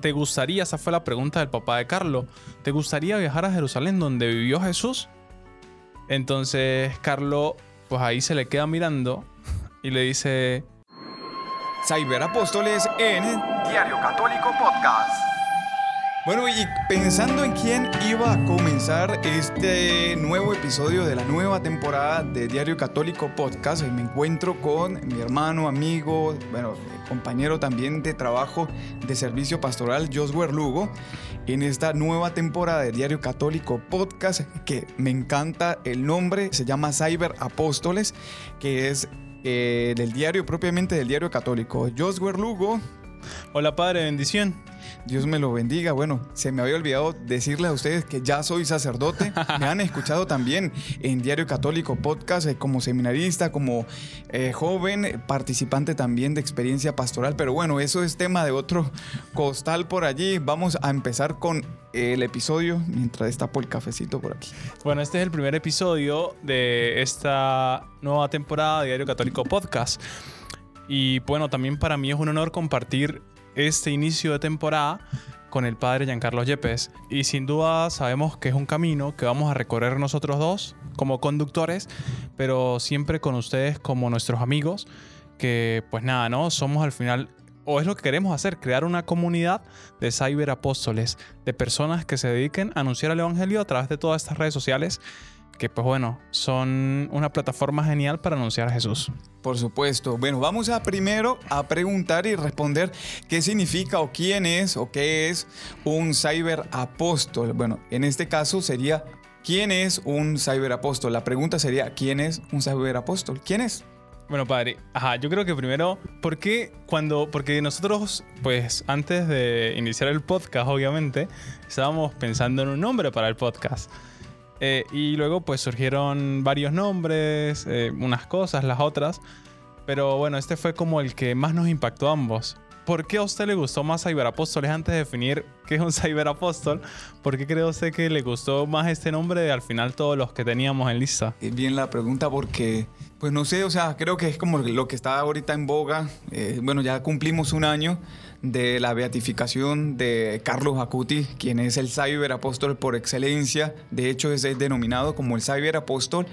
¿te gustaría, esa fue la pregunta del papá de Carlos, ¿te gustaría viajar a Jerusalén donde vivió Jesús? Entonces Carlos, pues ahí se le queda mirando y le dice... Cyberapóstoles en Diario Católico Podcast. Bueno, y pensando en quién iba a comenzar este nuevo episodio de la nueva temporada de Diario Católico Podcast, me encuentro con mi hermano, amigo, bueno, compañero también de trabajo de servicio pastoral, Josué Lugo, en esta nueva temporada de Diario Católico Podcast, que me encanta el nombre, se llama Cyber Apóstoles, que es eh, del diario, propiamente del Diario Católico. Josué Lugo. Hola, Padre, bendición. Dios me lo bendiga. Bueno, se me había olvidado decirle a ustedes que ya soy sacerdote. Me han escuchado también en Diario Católico Podcast eh, como seminarista, como eh, joven, participante también de experiencia pastoral. Pero bueno, eso es tema de otro costal por allí. Vamos a empezar con el episodio mientras destapo el cafecito por aquí. Bueno, este es el primer episodio de esta nueva temporada de Diario Católico Podcast. Y bueno, también para mí es un honor compartir este inicio de temporada con el padre Giancarlo Yepes. Y sin duda sabemos que es un camino que vamos a recorrer nosotros dos como conductores, pero siempre con ustedes como nuestros amigos, que pues nada, ¿no? Somos al final, o es lo que queremos hacer, crear una comunidad de cyberapóstoles, de personas que se dediquen a anunciar el Evangelio a través de todas estas redes sociales que pues bueno, son una plataforma genial para anunciar a Jesús. Por supuesto. Bueno, vamos a primero a preguntar y responder qué significa o quién es o qué es un cyberapóstol. Bueno, en este caso sería ¿quién es un cyberapóstol? La pregunta sería ¿quién es un cyberapóstol? ¿Quién es? Bueno, padre, ajá, yo creo que primero, ¿por qué cuando, porque nosotros, pues antes de iniciar el podcast, obviamente, estábamos pensando en un nombre para el podcast. Eh, y luego pues surgieron varios nombres, eh, unas cosas, las otras. Pero bueno, este fue como el que más nos impactó a ambos. ¿Por qué a usted le gustó más Cyberapóstoles antes de definir qué es un Cyberapóstol? ¿Por qué cree usted que le gustó más este nombre de al final todos los que teníamos en lista? Es bien la pregunta porque, pues no sé, o sea, creo que es como lo que está ahorita en boga. Eh, bueno, ya cumplimos un año de la beatificación de Carlos Acuti, quien es el cyberapóstol por excelencia. De hecho, es denominado como el cyberapóstol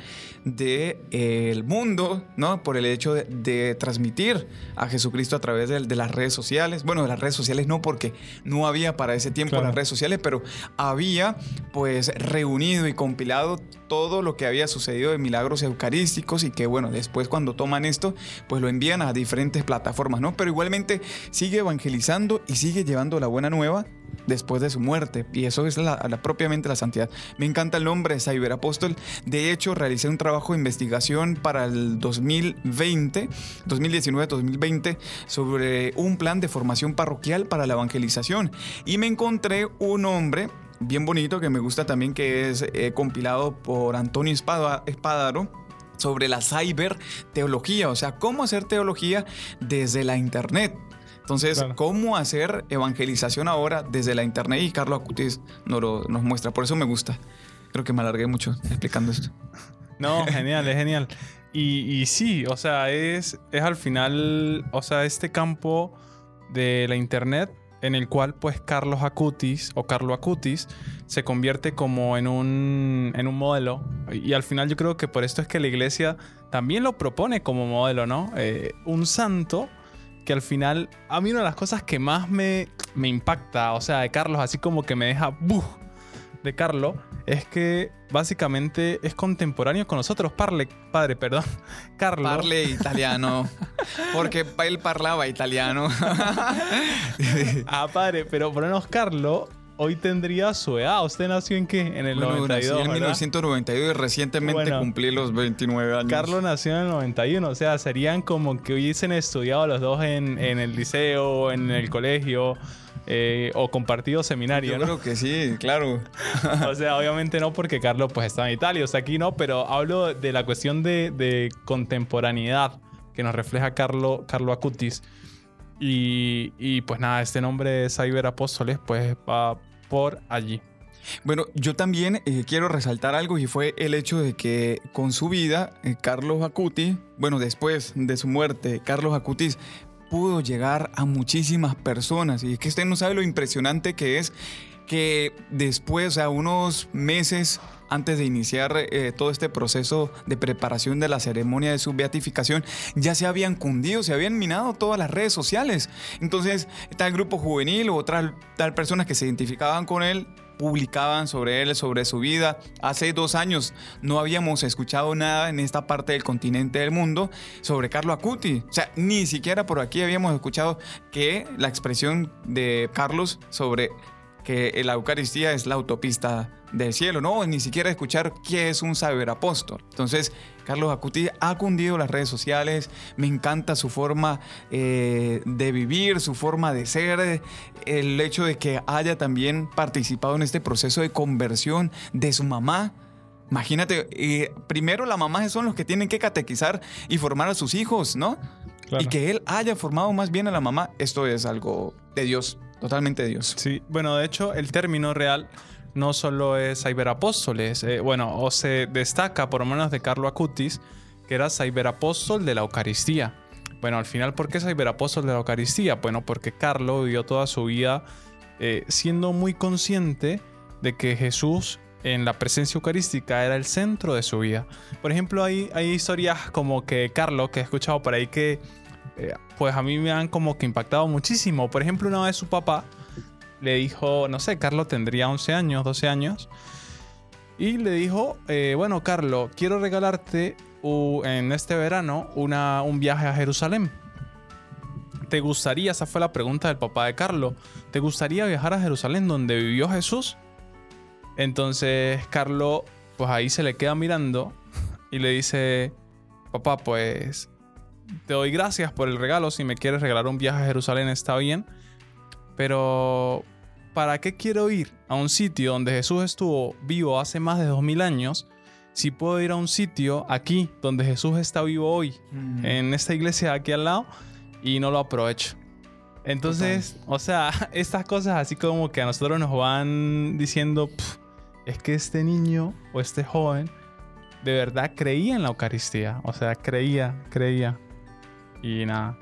del de, mundo, ¿no? Por el hecho de, transmitir a Jesucristo a través de, las redes sociales. Bueno, de las redes sociales no, porque no había para ese tiempo las redes sociales, pero había pues reunido y compilado todo lo que había sucedido de milagros eucarísticos y que bueno, después cuando toman esto, pues lo envían a diferentes plataformas, ¿no? Pero igualmente sigue evangelizando y sigue llevando la buena nueva después de su muerte. Y eso es la, propiamente la santidad. Me encanta el nombre Cyberapóstol. De hecho, realicé un trabajo de investigación para el 2020, 2019-2020, sobre un plan de formación parroquial para la evangelización. Y me encontré un hombre bien bonito que me gusta también, que es eh, compilado por Antonio Espada, Espadaro sobre la cyber teología, o sea, cómo hacer teología desde la internet. Entonces, ¿cómo hacer evangelización ahora desde la internet? Y Carlos Acutis nos, nos muestra, por eso me gusta. Creo que me alargué mucho explicando esto. No, genial, es genial. Y, y, sí, o sea, es, es al final, o sea, este campo de la internet en el cual pues Carlos Acutis o Carlo Acutis se convierte como en un, en un modelo y al final yo creo que por esto es que la iglesia también lo propone como modelo, ¿no? Eh, un santo que al final a mí una de las cosas que más me, me impacta, o sea, de Carlos, así como que me deja. De Carlos, es que básicamente es contemporáneo con nosotros. Parle, padre, perdón. Carlo. Parle italiano. Porque él parlaba italiano. ah, padre, pero por lo menos Carlo hoy tendría su edad. ¿Usted nació en qué? En el 92. en 1992 y recientemente cumplí los 29 años. Carlos nació en el 91. O sea, serían como que hubiesen estudiado los dos en, en el liceo, en el colegio. Eh, o compartido seminario. Yo creo que sí, claro. o sea, obviamente no porque Carlos pues está en Italia, o sea, aquí no, pero hablo de la cuestión de, contemporaneidad que nos refleja Carlo, Carlo Acutis. Y, pues nada, este nombre de Cyber Apóstoles pues va por allí. Bueno, yo también eh, quiero resaltar algo y fue el hecho de que con su vida, eh, Carlos Acutis, bueno, después de su muerte, Carlos Acutis pudo llegar a muchísimas personas. Y es que usted no sabe lo impresionante que es que después, sea, unos meses antes de iniciar eh, todo este proceso de preparación de la ceremonia de su beatificación, ya se habían cundido, se habían minado todas las redes sociales. Entonces, tal grupo juvenil o otras tal personas que se identificaban con él publicaban sobre él, sobre su vida. Hace dos años no habíamos escuchado nada en esta parte del continente del mundo sobre Carlo Acuti. O sea, ni siquiera por aquí habíamos escuchado que la expresión de Carlos sobre que la Eucaristía es la autopista del cielo, no, ni siquiera escuchar qué es un apóstol. Entonces, Carlos Acuti ha cundido las redes sociales, me encanta su forma eh, de vivir, su forma de ser, el hecho de que haya también participado en este proceso de conversión de su mamá. Imagínate, eh, primero las mamás son los que tienen que catequizar y formar a sus hijos, ¿no? Y que él haya formado más bien a la mamá, esto es algo de Dios. Totalmente Dios. Sí, bueno, de hecho, el término real no solo es ciberapóstoles, eh, bueno, o se destaca por lo menos de Carlo Acutis, que era ciberapóstol de la Eucaristía. Bueno, al final, ¿por qué ciberapóstol de la Eucaristía? Bueno, porque Carlo vivió toda su vida eh, siendo muy consciente de que Jesús en la presencia eucarística era el centro de su vida. Por ejemplo, hay, hay historias como que Carlo, que he escuchado por ahí que eh, pues a mí me han como que impactado muchísimo. Por ejemplo, una vez su papá le dijo, no sé, Carlos tendría 11 años, 12 años, y le dijo, eh, bueno, Carlos, quiero regalarte en este verano una, un viaje a Jerusalén. ¿Te gustaría, esa fue la pregunta del papá de Carlos, ¿te gustaría viajar a Jerusalén donde vivió Jesús? Entonces Carlos, pues ahí se le queda mirando y le dice, papá, pues te doy gracias por el regalo. Si me quieres regalar un viaje a Jerusalén, está bien. Pero, ¿para qué quiero ir a un sitio donde Jesús estuvo vivo hace más de dos mil años? Si puedo ir a un sitio aquí donde Jesús está vivo hoy, mm. en esta iglesia aquí al lado, y no lo aprovecho. Entonces, o sea, estas cosas así como que a nosotros nos van diciendo, es que este niño o este joven de verdad creía en la Eucaristía. O sea, creía, creía. Y nada.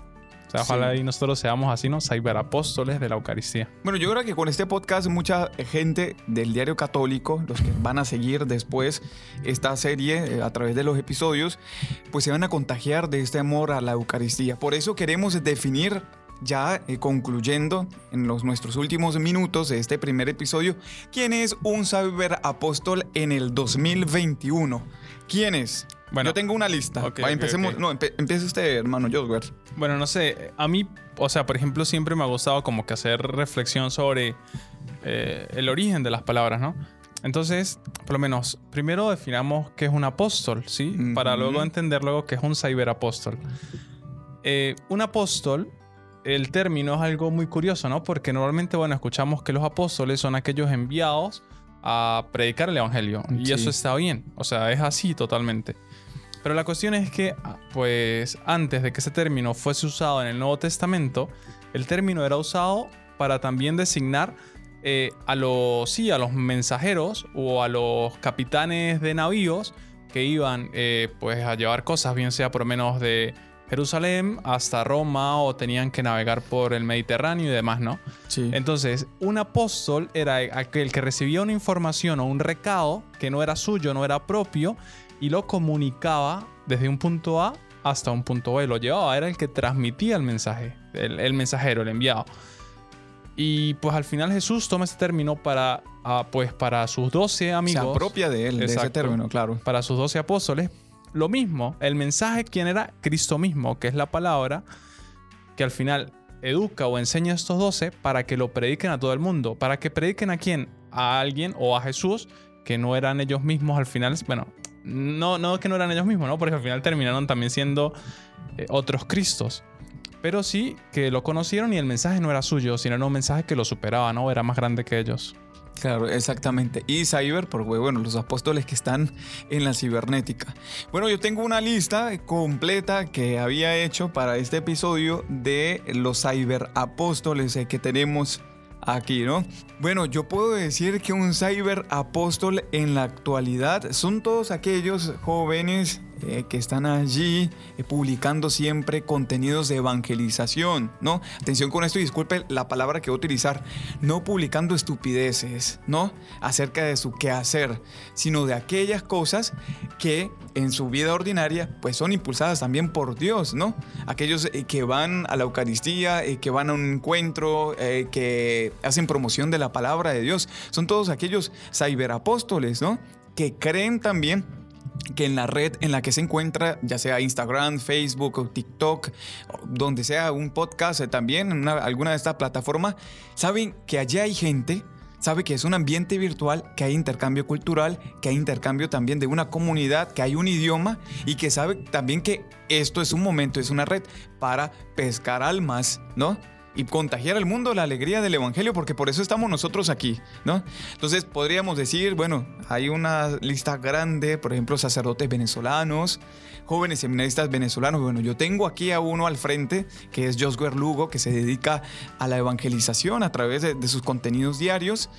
O sea, ojalá y nosotros seamos así, ¿no? Cyberapóstoles de la Eucaristía. Bueno, yo creo que con este podcast mucha gente del diario católico, los que van a seguir después esta serie eh, a través de los episodios, pues se van a contagiar de este amor a la Eucaristía. Por eso queremos definir ya eh, concluyendo en los, nuestros últimos minutos de este primer episodio, ¿quién es un cyberapóstol en el 2021? ¿Quién es? Bueno, yo tengo una lista. empecemos. No, empiece usted, hermano Joswer. Bueno, no sé. A mí, o sea, por ejemplo, siempre me ha gustado como que hacer reflexión sobre eh, el origen de las palabras, ¿no? Entonces, por lo menos, primero definamos qué es un apóstol, ¿sí? Para luego entender luego qué es un ciberapóstol. Eh, un apóstol, el término es algo muy curioso, ¿no? Porque normalmente, bueno, escuchamos que los apóstoles son aquellos enviados a predicar el evangelio. Y eso está bien. O sea, es así totalmente. Pero la cuestión es que, ah, pues, antes de que ese término fuese usado en el Nuevo Testamento, el término era usado para también designar eh, a los, sí, a los mensajeros o a los capitanes de navíos que iban, eh, pues, a llevar cosas, bien sea por lo menos de Jerusalén hasta Roma o tenían que navegar por el Mediterráneo y demás, ¿no? Sí. Entonces, un apóstol era aquel que recibía una información o un recado que no era suyo, no era propio y lo comunicaba desde un punto A hasta un punto B. Lo llevaba, era el que transmitía el mensaje, el, mensajero, el enviado. Y pues al final Jesús toma ese término para, ah, pues para sus doce amigos. Se apropia de él, de ese término, claro. Para sus doce apóstoles. Lo mismo, el mensaje, ¿quién era? Cristo mismo, que es la palabra que al final educa o enseña a estos doce para que lo prediquen a todo el mundo. ¿Para que prediquen a quién? A alguien o a Jesús, que no eran ellos mismos al final. Bueno, no, no que no eran ellos mismos, ¿no? Porque al final terminaron también siendo eh, otros Cristos. Pero sí que lo conocieron y el mensaje no era suyo, sino era un mensaje que lo superaba, ¿no? Era más grande que ellos. Claro, exactamente. Y cyber, porque bueno, los apóstoles que están en la cibernética. Bueno, yo tengo una lista completa que había hecho para este episodio de los cyberapóstoles eh, que tenemos aquí, ¿no? Bueno, yo puedo decir que un cyber apóstol en la actualidad son todos aquellos jóvenes eh, que están allí eh, publicando siempre contenidos de evangelización, ¿no? Atención con esto y disculpe la palabra que voy a utilizar, no publicando estupideces, ¿no? Acerca de su quehacer, sino de aquellas cosas que en su vida ordinaria pues son impulsadas también por Dios, ¿no? Aquellos eh, que van a la Eucaristía, que van a un encuentro, que hacen promoción de la palabra de Dios, son todos aquellos cyberapóstoles, ¿no? Que creen también que en la red en la que se encuentra, ya sea Instagram, Facebook o TikTok, donde sea un podcast eh, también, alguna de estas plataformas, saben que allá hay gente, sabe que es un ambiente virtual, que hay intercambio cultural, que hay intercambio también de una comunidad, que hay un idioma y que sabe también que esto es un momento, es una red para pescar almas, ¿no? Y contagiar al mundo la alegría del Evangelio, porque por eso estamos nosotros aquí, ¿no? Entonces podríamos decir, bueno, hay una lista grande, por ejemplo, sacerdotes venezolanos, jóvenes seminaristas venezolanos. Bueno, yo tengo aquí a uno al frente, que es Josué Lugo, que se dedica a la evangelización a través de, sus contenidos diarios,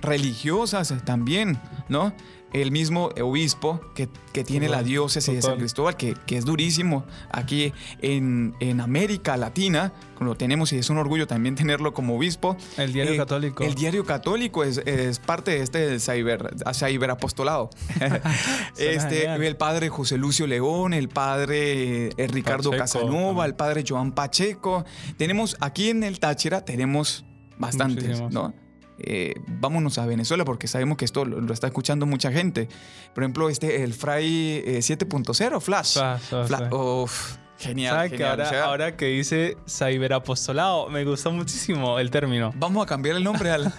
religiosas también, ¿no? el mismo obispo que, tiene la diócesis de San Cristóbal, que, es durísimo aquí en, América Latina, lo tenemos y es un orgullo también tenerlo como obispo. El diario eh, católico. El diario católico es, parte de este cyber, apostolado. este, el padre José Lucio León, el padre eh, Ricardo Casanova, el padre Joan Pacheco. Tenemos aquí en el Táchira, tenemos bastantes, ¿no? Eh, vámonos a Venezuela porque sabemos que esto lo, está escuchando mucha gente. Por ejemplo, este, el Fray 7.0, eh, Flash. Genial, genial. ahora, que dice cyberapostolado, me gustó muchísimo el término. Vamos a cambiar el nombre al.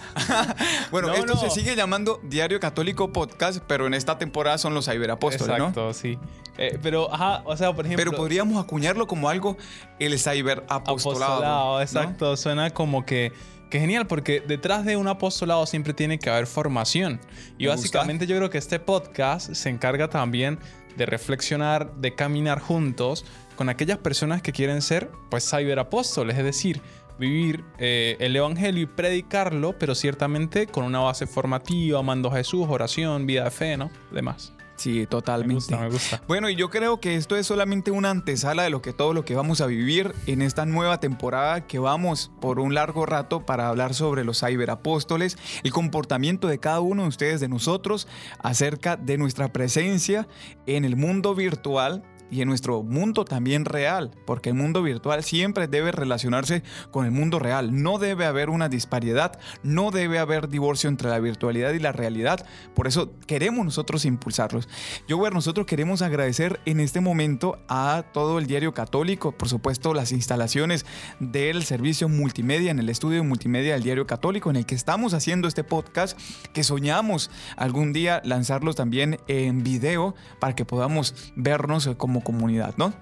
bueno, esto se sigue llamando Diario Católico Podcast, pero en esta temporada son los cyberapóstoles, Exacto, sí. Eh, pero, ajá, o sea, por ejemplo. Pero podríamos acuñarlo como algo, el cyberapostolado. Apostolado, exacto. Suena como que que genial, porque detrás de un apostolado siempre tiene que haber formación. Y básicamente yo creo que este podcast se encarga también de reflexionar, de caminar juntos con aquellas personas que quieren ser, pues, cyberapóstoles, es decir, vivir eh, el Evangelio y predicarlo, pero ciertamente con una base formativa, amando a Jesús, oración, vida de fe, ¿no? Demás. Sí, totalmente. Me gusta, me gusta. Bueno, y yo creo que esto es solamente una antesala de lo que todo lo que vamos a vivir en esta nueva temporada que vamos por un largo rato para hablar sobre los ciberapóstoles, el comportamiento de cada uno de ustedes, de nosotros, acerca de nuestra presencia en el mundo virtual y en nuestro mundo también real, porque el mundo virtual siempre debe relacionarse con el mundo real. No debe haber una disparidad, no debe haber divorcio entre la virtualidad y la realidad. Por eso queremos nosotros impulsarlos. Yo, bueno, nosotros queremos agradecer en este momento a todo el diario católico, por supuesto, las instalaciones del servicio multimedia en el estudio multimedia del diario católico, en el que estamos haciendo este podcast, que soñamos algún día lanzarlos también en video para que podamos vernos como comunidad, ¿no?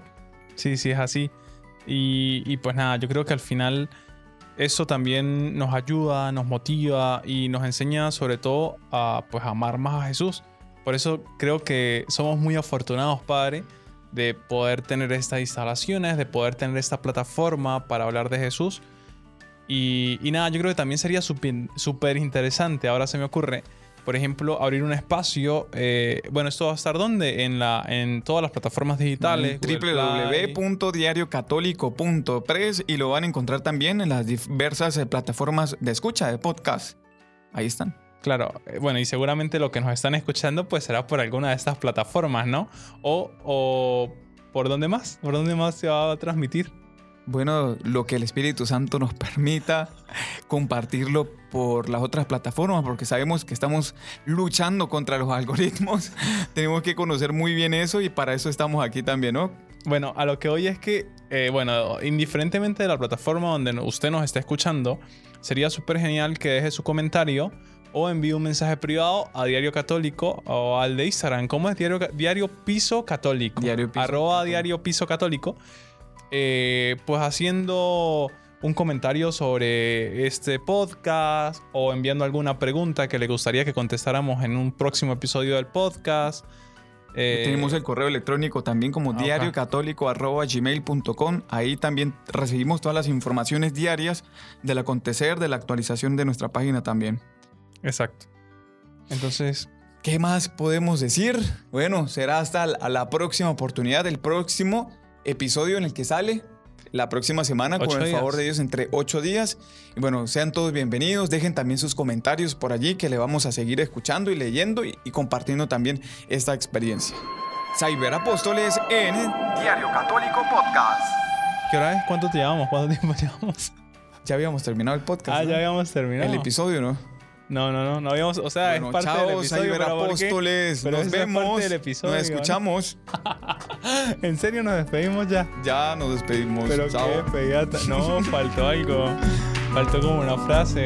Sí, sí, es así. Y, pues nada, yo creo que al final eso también nos ayuda, nos motiva y nos enseña sobre todo a pues amar más a Jesús. Por eso creo que somos muy afortunados, Padre, de poder tener estas instalaciones, de poder tener esta plataforma para hablar de Jesús. Y, y nada, yo creo que también sería súper interesante, ahora se me ocurre, por ejemplo, abrir un espacio. Eh, bueno, ¿esto va a estar dónde? En, la, en todas las plataformas digitales. www.diariocatólico.press y lo van a encontrar también en las diversas eh, plataformas de escucha de podcast. Ahí están. Claro, eh, bueno, y seguramente lo que nos están escuchando pues será por alguna de estas plataformas, ¿no? O, o ¿por dónde más? ¿Por dónde más se va a transmitir? Bueno, lo que el Espíritu Santo nos permita compartirlo por las otras plataformas, porque sabemos que estamos luchando contra los algoritmos. Tenemos que conocer muy bien eso y para eso estamos aquí también, ¿no? Bueno, a lo que hoy es que, eh, bueno, indiferentemente de la plataforma donde usted nos esté escuchando, sería súper genial que deje su comentario o envíe un mensaje privado a Diario Católico o al de Instagram. ¿Cómo es Diario, Diario Piso Católico? Diario Piso Arroba Diario Piso Católico. Eh, pues haciendo un comentario sobre este podcast o enviando alguna pregunta que le gustaría que contestáramos en un próximo episodio del podcast. Eh, Tenemos el correo electrónico también como okay. diariocatólico.gmail.com. Ahí también recibimos todas las informaciones diarias del acontecer, de la actualización de nuestra página también. Exacto. Entonces, ¿Qué más podemos decir? Bueno, será hasta la próxima oportunidad, el próximo episodio en el que sale la próxima semana, con el favor de Dios, entre ocho días. Y bueno, sean todos bienvenidos. Dejen también sus comentarios por allí, que le vamos a seguir escuchando y leyendo y, compartiendo también esta experiencia. Cyber Apóstoles en Diario Católico Podcast. ¿Qué hora es? ¿Cuánto te llevamos? ¿Cuánto tiempo llevamos? Ya habíamos terminado el podcast. Ah, ya habíamos terminado. El episodio, ¿no? No, no, no, no habíamos, o sea, es parte del episodio, pero apóstoles, pero nos vemos, del episodio, nos escuchamos. ¿En serio nos despedimos ya? Ya nos despedimos. Pero Chao. qué despedida, no, faltó algo, faltó como una frase.